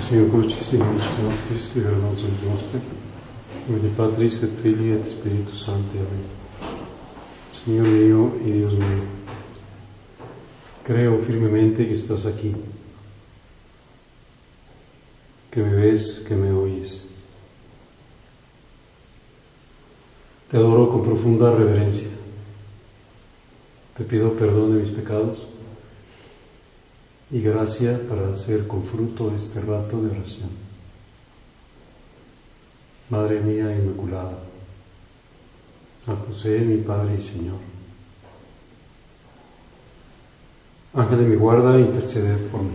Signor Crucis in nobis nostris, libera nos nostri, de Patris et Filii et Spiritus Sancti. Amén. Señor mío y Dios mío, creo firmemente que estás aquí, que me ves, que me oyes. Te adoro con profunda reverencia. Te pido perdón de mis pecados y gracia para hacer con fruto este rato de oración. Madre mía Inmaculada, San José, mi Padre y Señor. Ángel de mi guarda, intercede por mí.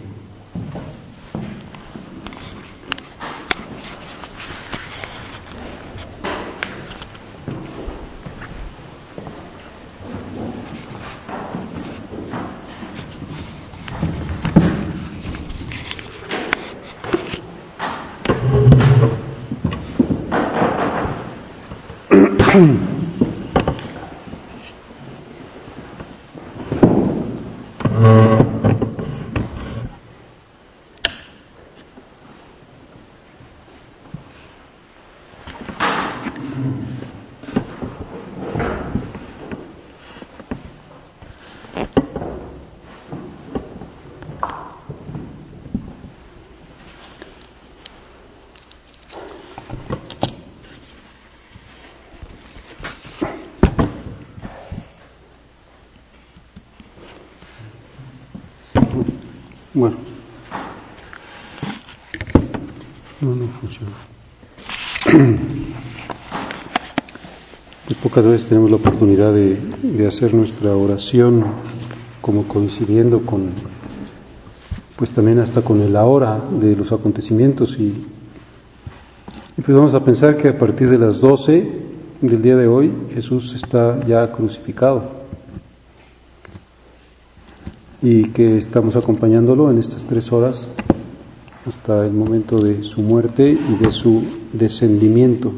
الرحيم Pocas veces tenemos la oportunidad de, de, hacer nuestra oración como coincidiendo con, pues también hasta con el ahora de los acontecimientos y, y pues vamos a pensar que a partir de las 12 del día de hoy Jesús está ya crucificado y que estamos acompañándolo en estas tres horas hasta el momento de su muerte y de su descendimiento.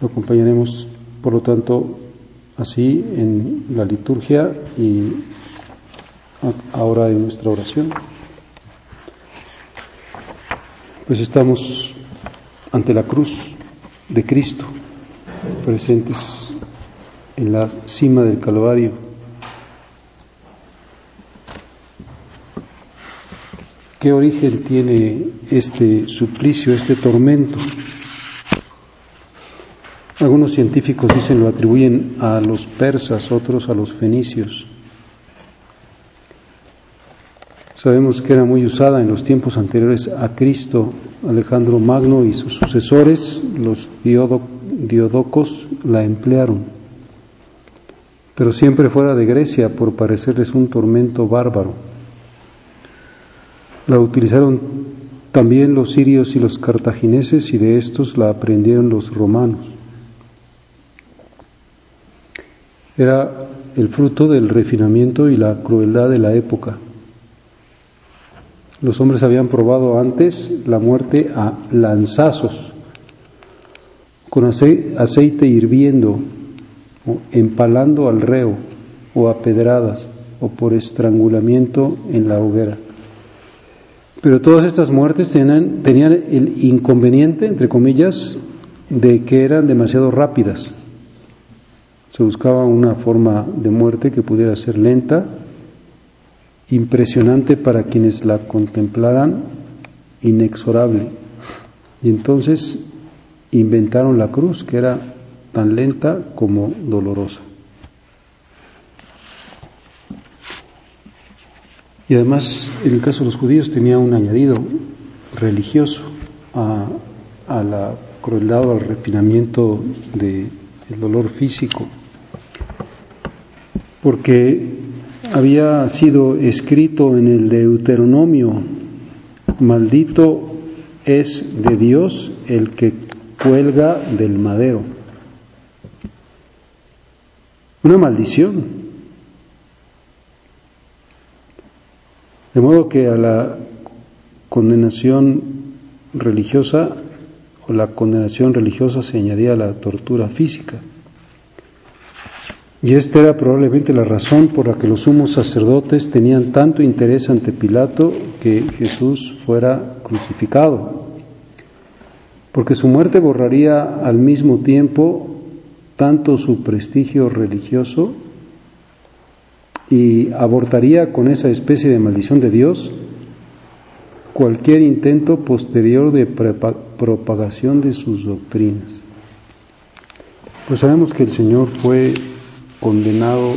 Lo acompañaremos, por lo tanto, así en la liturgia y ahora en nuestra oración. Pues estamos ante la cruz de Cristo, presentes en la cima del Calvario ¿Qué origen tiene este suplicio, este tormento? Algunos científicos dicen lo atribuyen a los persas, otros a los fenicios. Sabemos que era muy usada en los tiempos anteriores a Cristo. Alejandro Magno y sus sucesores, los diodocos, la emplearon, pero siempre fuera de Grecia por parecerles un tormento bárbaro. La utilizaron también los sirios y los cartagineses y de estos la aprendieron los romanos. Era el fruto del refinamiento y la crueldad de la época. Los hombres habían probado antes la muerte a lanzazos, con aceite hirviendo, o empalando al reo, o a pedradas, o por estrangulamiento en la hoguera. Pero todas estas muertes tenían, tenían el inconveniente, entre comillas, de que eran demasiado rápidas. Se buscaba una forma de muerte que pudiera ser lenta, impresionante para quienes la contemplaran, inexorable. Y entonces inventaron la cruz, que era tan lenta como dolorosa. Y además, en el caso de los judíos, tenía un añadido religioso a, la crueldad o al refinamiento del dolor físico, porque había sido escrito en el Deuteronomio, maldito es de Dios el que cuelga del madero. Una maldición De modo que a la condenación religiosa o la condenación religiosa se añadía la tortura física. Y esta era probablemente la razón por la que los sumos sacerdotes tenían tanto interés ante Pilato que Jesús fuera crucificado, porque su muerte borraría al mismo tiempo tanto su prestigio religioso y abortaría con esa especie de maldición de Dios cualquier intento posterior de propagación de sus doctrinas. Pues sabemos que el Señor fue condenado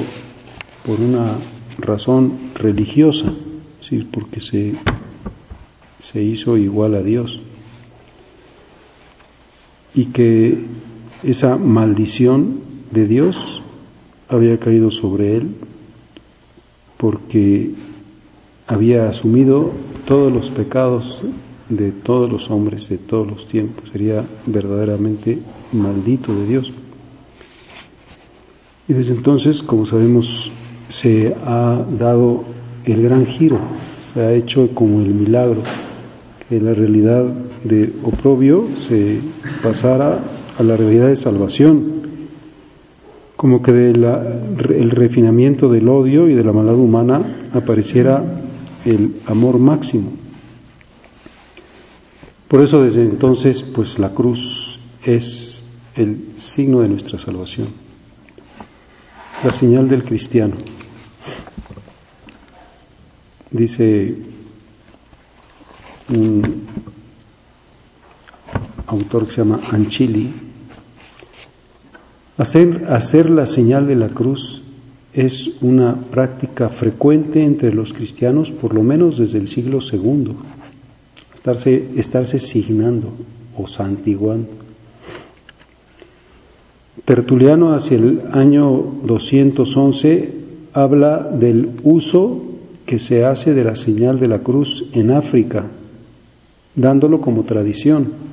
por una razón religiosa, ¿sí? porque se, se hizo igual a Dios. Y que esa maldición de Dios había caído sobre él porque había asumido todos los pecados de todos los hombres de todos los tiempos. Sería verdaderamente maldito de Dios. Y desde entonces, como sabemos, se ha dado el gran giro, se ha hecho como el milagro, que la realidad de oprobio se pasara a la realidad de salvación, como que del refinamiento del odio y de la maldad humana apareciera el amor máximo. Por eso desde entonces, pues la cruz es el signo de nuestra salvación la señal del cristiano. Dice un autor que se llama Anchili, hacer, la señal de la cruz es una práctica frecuente entre los cristianos, por lo menos desde el siglo II, estarse, estarse signando o santiguando. Tertuliano hacia el año 211 habla del uso que se hace de la señal de la cruz en África, dándolo como tradición.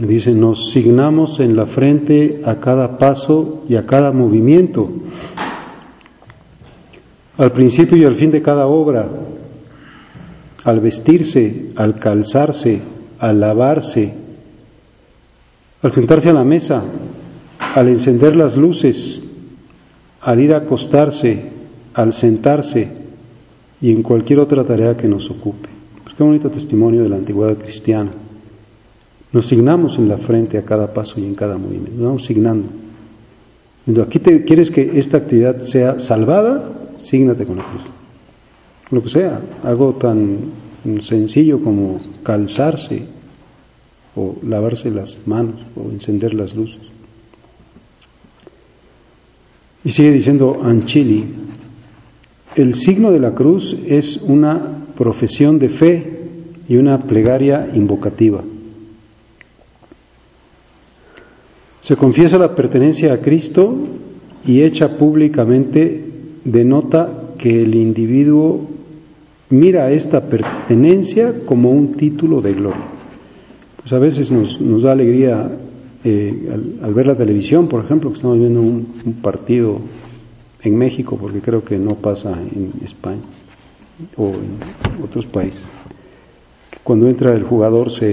Dice, nos signamos en la frente a cada paso y a cada movimiento, al principio y al fin de cada obra, al vestirse, al calzarse, al lavarse, al sentarse a la mesa, al encender las luces, al ir a acostarse, al sentarse y en cualquier otra tarea que nos ocupe. Pues qué bonito testimonio de la antigüedad cristiana. Nos signamos en la frente a cada paso y en cada movimiento, nos vamos signando. aquí te, quieres que esta actividad sea salvada, sígnate con la cruz. Lo que sea, algo tan sencillo como calzarse, o lavarse las manos o encender las luces. Y sigue diciendo Anchili, el signo de la cruz es una profesión de fe y una plegaria invocativa. Se confiesa la pertenencia a Cristo y hecha públicamente denota que el individuo mira esta pertenencia como un título de gloria pues a veces nos, da alegría eh, al, ver la televisión, por ejemplo, que estamos viendo un, partido en México, porque creo que no pasa en España o en otros países, cuando entra el jugador se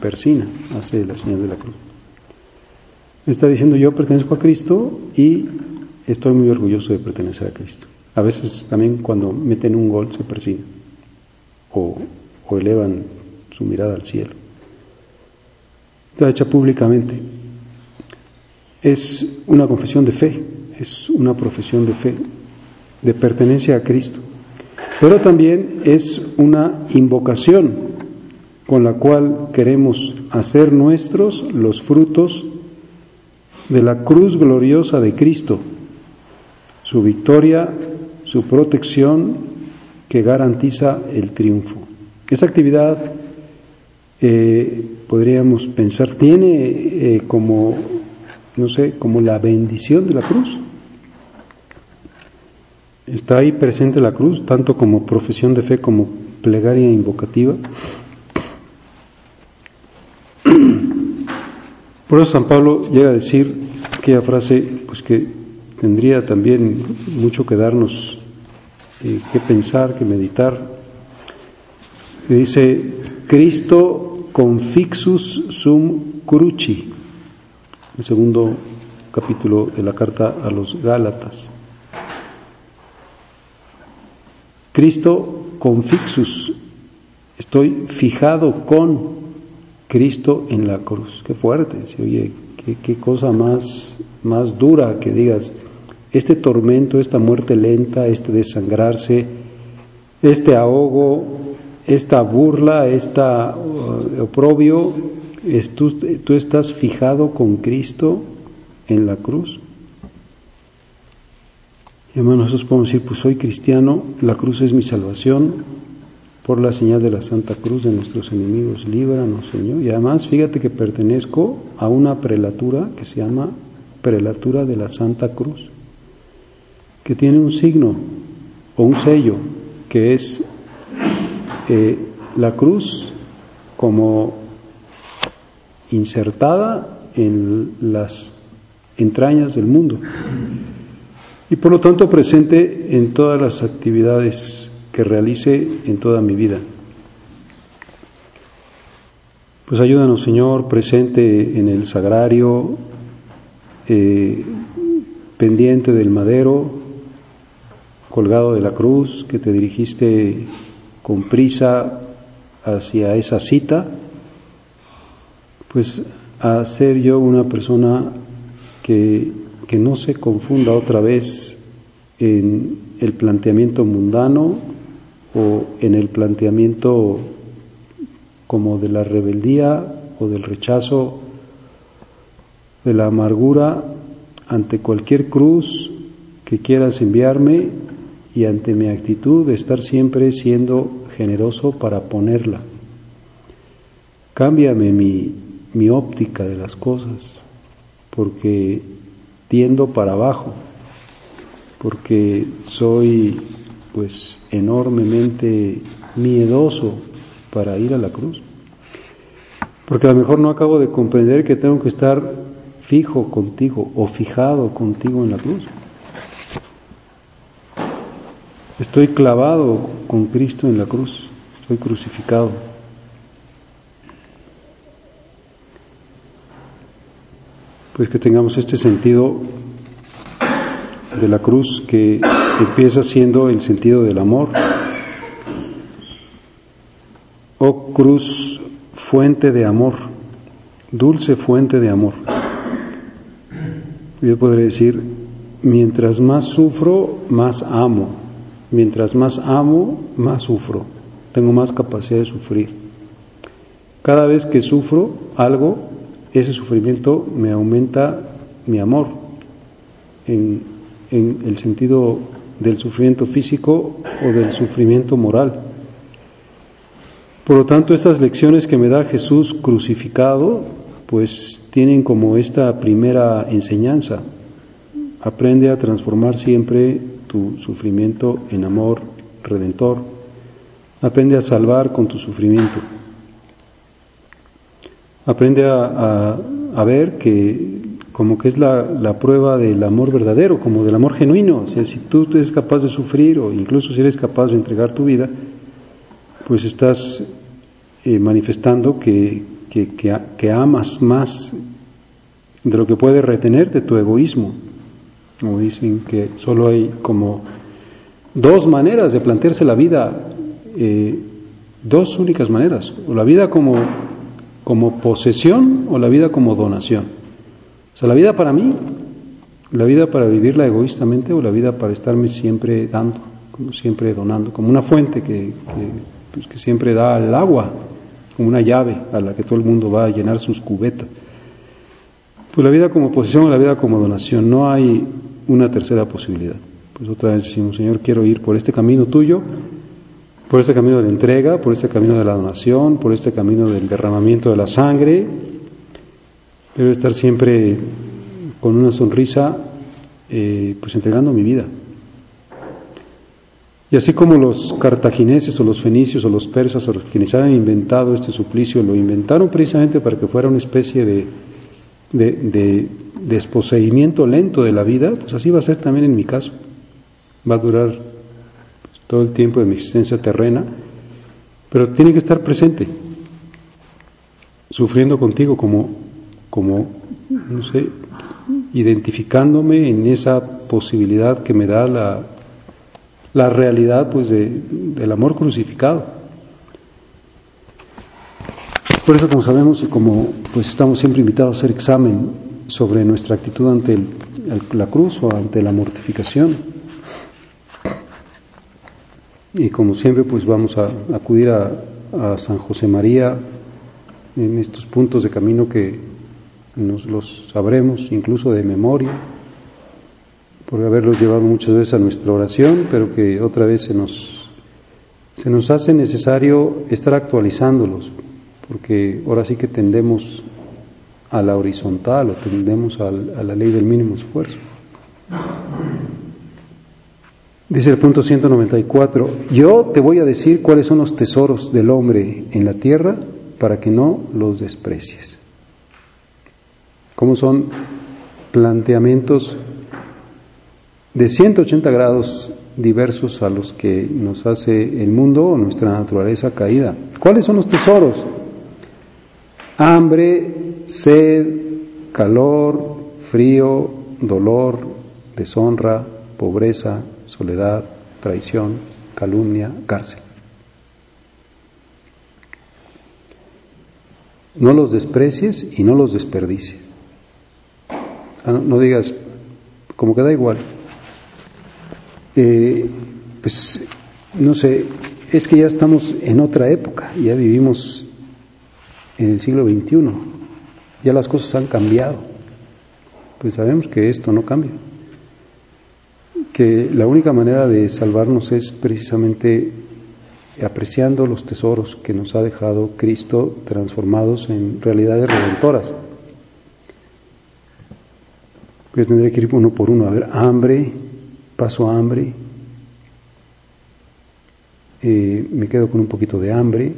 persina, hace la señal de la cruz. Está diciendo yo pertenezco a Cristo y estoy muy orgulloso de pertenecer a Cristo. A veces también cuando meten un gol se persina o elevan su mirada al cielo está hecha públicamente. Es una confesión de fe, es una profesión de fe, de pertenencia a Cristo. Pero también es una invocación con la cual queremos hacer nuestros los frutos de la cruz gloriosa de Cristo, su victoria, su protección que garantiza el triunfo. Esa actividad eh, podríamos pensar, tiene eh, como, no sé, como la bendición de la cruz. Está ahí presente la cruz, tanto como profesión de fe como plegaria invocativa. Por eso San Pablo llega a decir aquella frase, pues que tendría también mucho que darnos, eh, que pensar, que meditar. Dice, Cristo confixus sum cruci, el segundo capítulo de la carta a los Gálatas. Cristo confixus, estoy fijado con Cristo en la cruz. Qué fuerte, oye, qué, cosa más, más dura que digas, este tormento, esta muerte lenta, este desangrarse, este ahogo, esta burla, este oprobio, tú, tú estás fijado con Cristo en la cruz. Hermanos, nosotros podemos decir, pues soy cristiano, la cruz es mi salvación, por la señal de la Santa Cruz de nuestros enemigos, líbranos, Señor. Y además, fíjate que pertenezco a una prelatura que se llama prelatura de la Santa Cruz, que tiene un signo o un sello, que es eh, la cruz como insertada en las entrañas del mundo y por lo tanto presente en todas las actividades que realice en toda mi vida. Pues ayúdanos, Señor, presente en el sagrario, eh, pendiente del madero, colgado de la cruz, que te dirigiste con prisa hacia esa cita, pues a ser yo una persona que que no se confunda otra vez en el planteamiento mundano o en el planteamiento como de la rebeldía o del rechazo, de la amargura ante cualquier cruz que quieras enviarme y ante mi actitud de estar siempre siendo generoso para ponerla. Cámbiame mi, mi óptica de las cosas, porque tiendo para abajo, porque soy pues enormemente miedoso para ir a la cruz. Porque a lo mejor no acabo de comprender que tengo que estar fijo contigo o fijado contigo en la cruz. Estoy clavado con Cristo en la cruz, estoy crucificado. pues que tengamos este sentido de la cruz que empieza siendo el sentido del amor. Oh cruz, fuente de amor, dulce fuente de amor. Yo podría decir, mientras más sufro, más amo. Mientras más amo, más sufro. Tengo más capacidad de sufrir. Cada vez que sufro algo, ese sufrimiento me aumenta mi amor en, el sentido del sufrimiento físico o del sufrimiento moral. Por lo tanto, estas lecciones que me da Jesús crucificado, pues tienen como esta primera enseñanza. Aprende a transformar siempre tu sufrimiento en amor redentor. Aprende a salvar con tu sufrimiento. Aprende a, ver que como que es la, prueba del amor verdadero, como del amor genuino. O sea, si tú eres capaz de sufrir o incluso si eres capaz de entregar tu vida, pues estás eh, manifestando que, que, amas más de lo que puede retenerte tu egoísmo. Como dicen que solo hay como dos maneras de plantearse la vida, eh, dos únicas maneras. O la vida como como posesión o la vida como donación. O sea, la vida para mí, la vida para vivirla egoístamente o la vida para estarme siempre dando, como siempre donando, como una fuente que, pues, que, siempre da el agua, como una llave a la que todo el mundo va a llenar sus cubetas. Pues la vida como posesión o la vida como donación, no hay una tercera posibilidad. Pues otra vez decimos, Señor, quiero ir por este camino tuyo por este camino de la entrega, por este camino de la donación, por este camino del derramamiento de la sangre. Debo estar siempre con una sonrisa, eh, pues entregando mi vida. Y así como los cartagineses o los fenicios o los persas o los quienes han inventado este suplicio, lo inventaron precisamente para que fuera una especie de, de, de desposeimiento lento de la vida, pues así va a ser también en mi caso. Va a durar todo el tiempo de mi existencia terrena, pero tiene que estar presente, sufriendo contigo como, como, no sé, identificándome en esa posibilidad que me da la, la realidad pues del amor crucificado. Por eso, como sabemos y como pues estamos siempre invitados a hacer examen sobre nuestra actitud ante la cruz o ante la mortificación, y como siempre pues vamos a acudir a, a San José María en estos puntos de camino que nos los sabremos incluso de memoria, por haberlos llevado muchas veces a nuestra oración, pero que otra vez se nos, se nos hace necesario estar actualizándolos, porque ahora sí que tendemos a la horizontal o tendemos a la ley del mínimo esfuerzo. Dice el punto 194, yo te voy a decir cuáles son los tesoros del hombre en la tierra para que no los desprecies. ¿Cómo son planteamientos de 180 grados diversos a los que nos hace el mundo o nuestra naturaleza caída? ¿Cuáles son los tesoros? Hambre, sed, calor, frío, dolor, deshonra, pobreza, soledad, traición, calumnia, cárcel. No los desprecies y no los desperdicies. Ah, no, digas, como que da igual. Eh, pues, no sé, es que ya estamos en otra época, ya vivimos en el siglo XXI, ya las cosas han cambiado. Pues sabemos que esto no cambia que la única manera de salvarnos es precisamente apreciando los tesoros que nos ha dejado Cristo transformados en realidades redentoras. Yo tendré que ir uno por uno. A ver, hambre, paso a hambre, eh, me quedo con un poquito de hambre,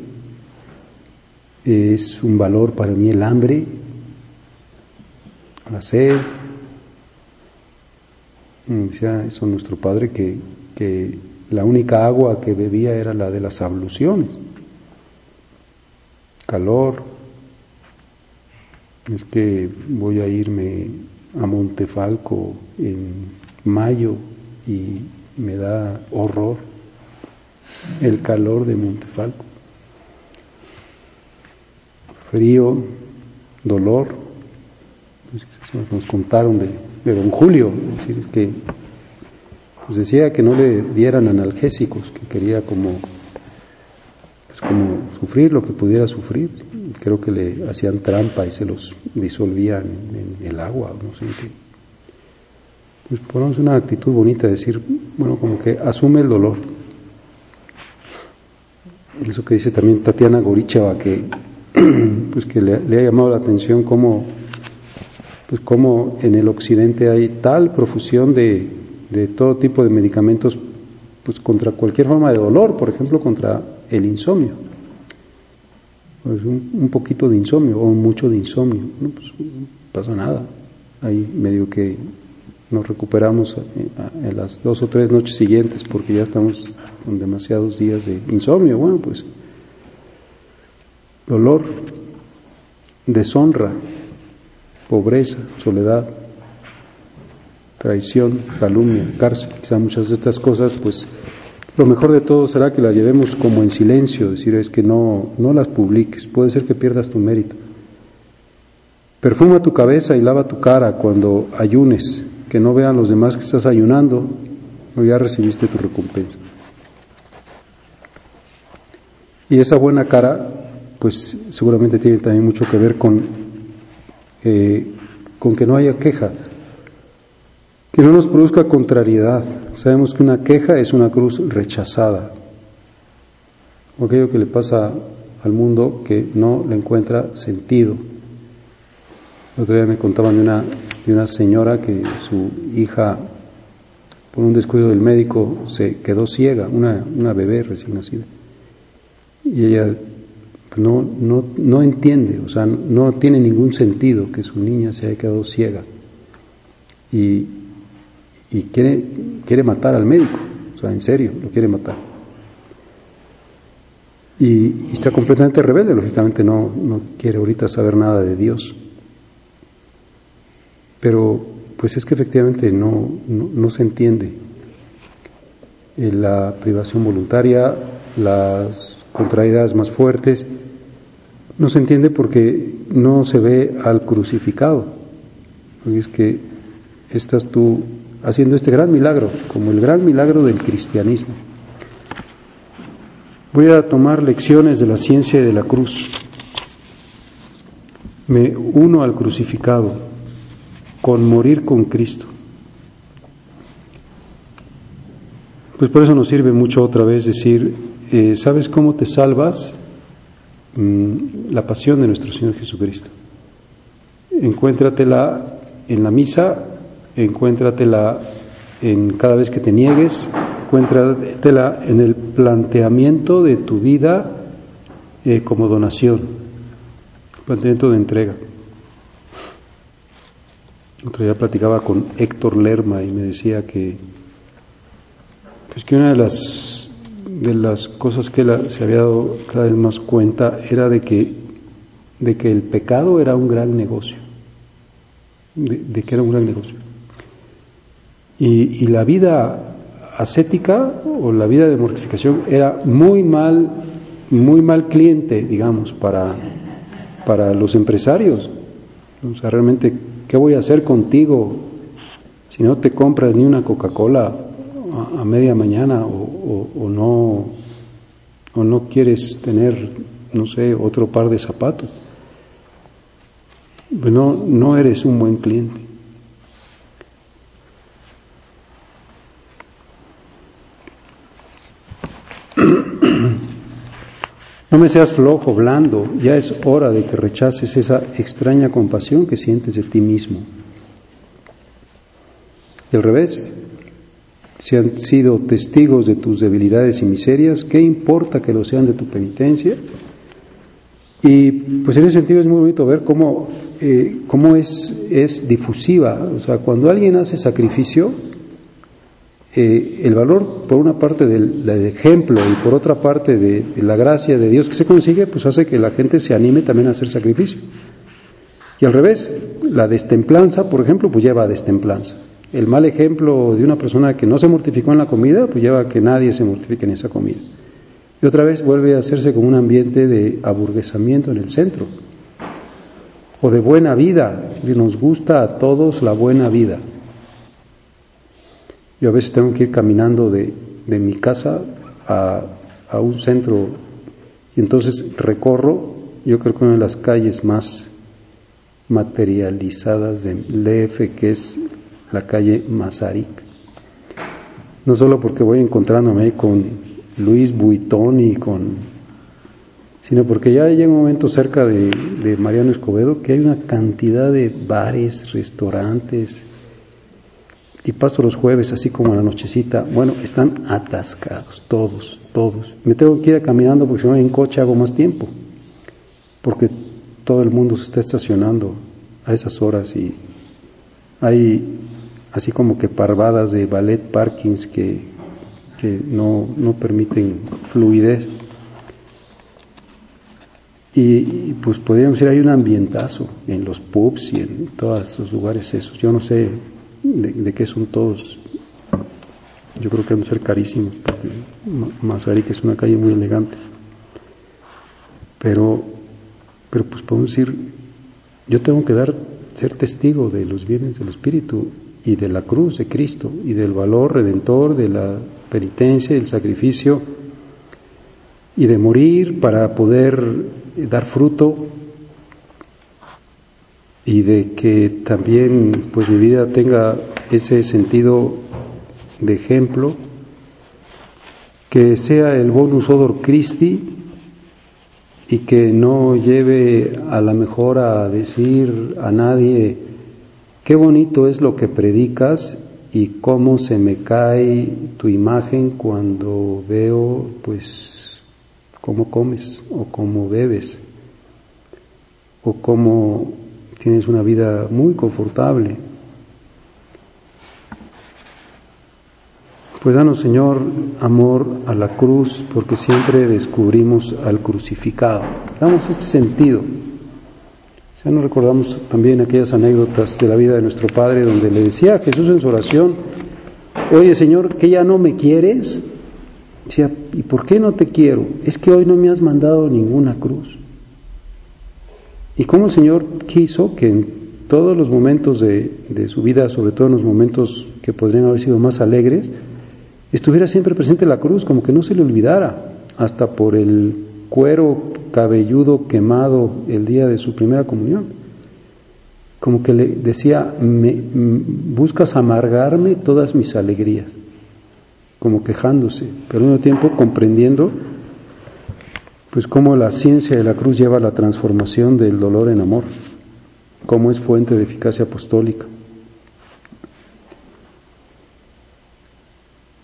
es un valor para mí el hambre, la sed, Decía eso nuestro padre que, que la única agua que bebía era la de las abluciones. Calor. Es que voy a irme a Montefalco en mayo y me da horror el calor de Montefalco. Frío, dolor. Nos contaron de de don Julio, es decir, que pues decía que no le dieran analgésicos, que quería como, como sufrir lo que pudiera sufrir. Creo que le hacían trampa y se los disolvían en, el agua, no sé qué. Pues ponemos una actitud bonita, decir, bueno, como que asume el dolor. Eso que dice también Tatiana Goricheva, que pues que le, le ha llamado la atención cómo pues como en el occidente hay tal profusión de, de todo tipo de medicamentos pues contra cualquier forma de dolor, por ejemplo, contra el insomnio. Pues un, poquito de insomnio o mucho de insomnio, no pues pasa nada. Ahí medio que nos recuperamos en las dos o tres noches siguientes porque ya estamos con demasiados días de insomnio. Bueno, pues dolor, deshonra, pobreza, soledad, traición, calumnia, cárcel, quizá muchas de estas cosas, pues lo mejor de todo será que las llevemos como en silencio, decir es que no, no las publiques, puede ser que pierdas tu mérito. Perfuma tu cabeza y lava tu cara cuando ayunes, que no vean los demás que estás ayunando, o ya recibiste tu recompensa. Y esa buena cara, pues seguramente tiene también mucho que ver con eh, con que no haya queja, que no nos produzca contrariedad. Sabemos que una queja es una cruz rechazada, aquello que le pasa al mundo que no le encuentra sentido. Otro día me contaban de una, de una señora que su hija, por un descuido del médico, se quedó ciega, una, una bebé recién nacida. Y ella no, no, no entiende, o sea, no tiene ningún sentido que su niña se haya quedado ciega y, y quiere, quiere matar al médico, o sea, en serio, lo quiere matar. Y, está completamente rebelde, lógicamente no, no quiere ahorita saber nada de Dios. Pero pues es que efectivamente no, no, se entiende eh, la privación voluntaria, las contraídas más fuertes, no se entiende porque no se ve al crucificado. es que estás tú haciendo este gran milagro, como el gran milagro del cristianismo. Voy a tomar lecciones de la ciencia de la cruz. Me uno al crucificado con morir con Cristo. Pues por eso nos sirve mucho otra vez decir, eh, ¿sabes cómo te salvas? Mm, la pasión de nuestro Señor Jesucristo. Encuéntratela en la misa, encuéntratela en cada vez que te niegues, encuéntratela en el planteamiento de tu vida eh, como donación, planteamiento de entrega. Otro día platicaba con Héctor Lerma y me decía que, pues que una de las, de las cosas que él se había dado cada vez más cuenta era de que, de que el pecado era un gran negocio, de, que era un gran negocio. Y, la vida ascética o la vida de mortificación era muy mal, muy mal cliente, digamos, para, para los empresarios. O sea, realmente, ¿qué voy a hacer contigo si no te compras ni una Coca-Cola a, media mañana o, o, no, o no quieres tener, no sé, otro par de zapatos? Pues no, no eres un buen cliente. No me seas flojo, blando, ya es hora de que rechaces esa extraña compasión que sientes de ti mismo. Y al revés, si han sido testigos de tus debilidades y miserias, ¿qué importa que lo sean de tu penitencia? Y pues en ese sentido es muy bonito ver cómo, eh, cómo es, es difusiva. O sea, cuando alguien hace sacrificio, el valor, por una parte, del, ejemplo y por otra parte de, la gracia de Dios que se consigue, pues hace que la gente se anime también a hacer sacrificio. Y al revés, la destemplanza, por ejemplo, pues lleva a destemplanza. El mal ejemplo de una persona que no se mortificó en la comida, pues lleva a que nadie se mortifique en esa comida. Y otra vez vuelve a hacerse como un ambiente de aburguesamiento en el centro. O de buena vida, que nos gusta a todos la buena vida. Yo a veces tengo que ir caminando de, mi casa a, a, un centro y entonces recorro, yo creo que una de las calles más materializadas de DF, que es la calle Mazarik. No solo porque voy encontrándome con Luis Buitón con sino porque ya llega un momento cerca de, de Mariano Escobedo que hay una cantidad de bares, restaurantes, y paso los jueves, así como la nochecita, bueno, están atascados, todos, todos. Me tengo que ir caminando porque si no en coche hago más tiempo, porque todo el mundo se está estacionando a esas horas y hay así como que parvadas de ballet parkings que, que no, no permiten fluidez. Y, pues podríamos decir, hay un ambientazo en los pubs y en todos los lugares esos. Yo no sé de, qué son todos. Yo creo que han de ser carísimos, porque que es una calle muy elegante. Pero, pero pues podemos decir, yo tengo que dar, ser testigo de los bienes del Espíritu y de la cruz de Cristo y del valor redentor de la penitencia y el sacrificio y de morir para poder dar fruto y de que también pues mi vida tenga ese sentido de ejemplo, que sea el bonus odor Christi y que no lleve a la mejor a decir a nadie qué bonito es lo que predicas y cómo se me cae tu imagen cuando veo pues cómo comes o cómo bebes o cómo tienes una vida muy confortable. Pues danos, Señor, amor a la cruz, porque siempre descubrimos al crucificado. Damos este sentido. Ya nos recordamos también aquellas anécdotas de la vida de nuestro Padre donde le decía a Jesús en su oración, oye Señor, que ya no me quieres. Decía, ¿y por qué no te quiero? Es que hoy no me has mandado ninguna cruz. Y cómo el Señor quiso que en todos los momentos de, su vida, sobre todo en los momentos que podrían haber sido más alegres, estuviera siempre presente la cruz, como que no se le olvidara, hasta por el cuero cabelludo quemado el día de su primera comunión. Como que le decía, me, buscas amargarme todas mis alegrías, como quejándose, pero al mismo tiempo comprendiendo pues cómo la ciencia de la cruz lleva a la transformación del dolor en amor, cómo es fuente de eficacia apostólica.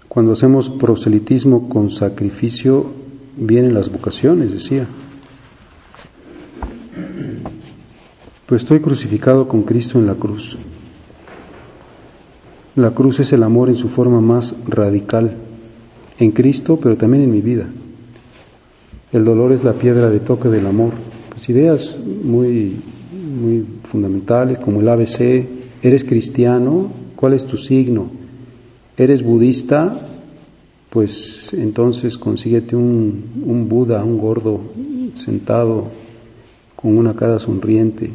Cuando hacemos proselitismo con sacrificio, vienen las vocaciones, decía. Pues estoy crucificado con Cristo en la cruz. La cruz es el amor en su forma más radical, en Cristo, pero también en mi vida. El dolor es la piedra de toque del amor. Pues ideas muy, muy fundamentales como el ABC, eres cristiano, ¿cuál es tu signo? ¿Eres budista? Pues entonces consíguete un, un Buda, un gordo, sentado con una cara sonriente.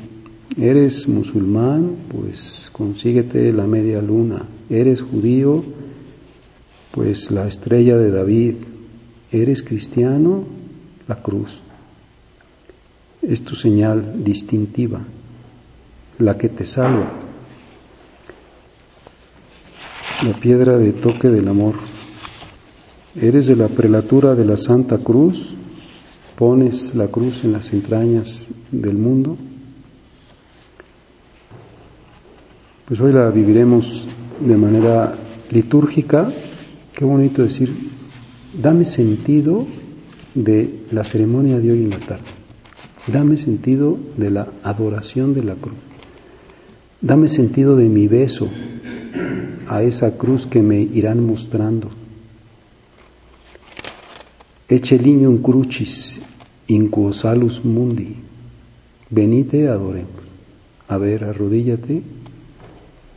¿Eres musulmán? Pues consíguete la media luna. ¿Eres judío? Pues la estrella de David. ¿Eres cristiano? La cruz. Es tu señal distintiva, la que te salva. La piedra de toque del amor. Eres de la prelatura de la Santa Cruz, pones la cruz en las entrañas del mundo. Pues hoy la viviremos de manera litúrgica. Qué bonito decir, dame sentido de la ceremonia de hoy en la tarde. Dame sentido de la adoración de la cruz. Dame sentido de mi beso a esa cruz que me irán mostrando. Eche lignum crucis incuosalus mundi. Venite, adoremos. A ver, arrodíllate,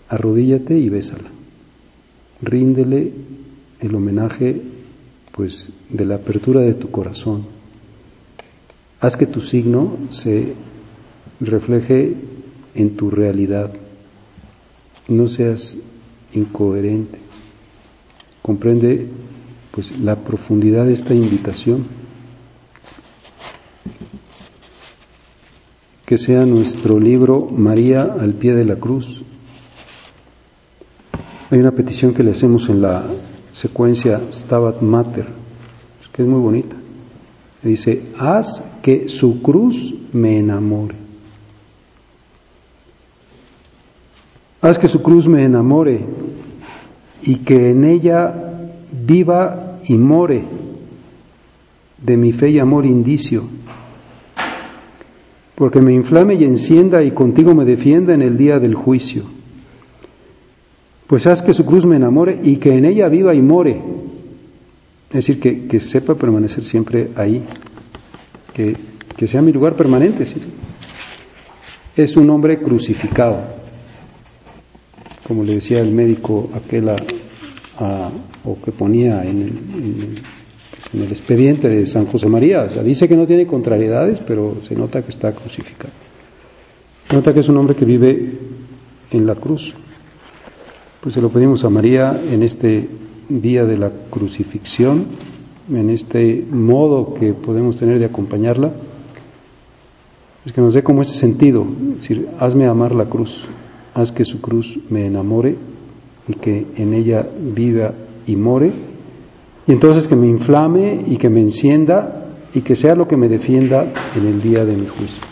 arrodíllate y bésala. Ríndele el homenaje, pues, de la apertura de tu corazón. Haz que tu signo se refleje en tu realidad. No seas incoherente. Comprende pues la profundidad de esta invitación. Que sea nuestro libro María al pie de la cruz. Hay una petición que le hacemos en la secuencia Stabat Mater, que es muy bonita. Dice, haz que su cruz me enamore. Haz que su cruz me enamore y que en ella viva y more de mi fe y amor indicio, porque me inflame y encienda y contigo me defienda en el día del juicio. Pues haz que su cruz me enamore y que en ella viva y more. Es decir, que, sepa permanecer siempre ahí, que, que sea mi lugar permanente. Es un hombre crucificado, como le decía el médico aquel a, o que ponía en el, expediente de San José María. dice que no tiene contrariedades, pero se nota que está crucificado. Se nota que es un hombre que vive en la cruz. Pues se lo pedimos a María en este día de la crucifixión, en este modo que podemos tener de acompañarla, es que nos dé como ese sentido, es decir, hazme amar la cruz, haz que su cruz me enamore y que en ella viva y more, y entonces que me inflame y que me encienda y que sea lo que me defienda en el día de mi juicio.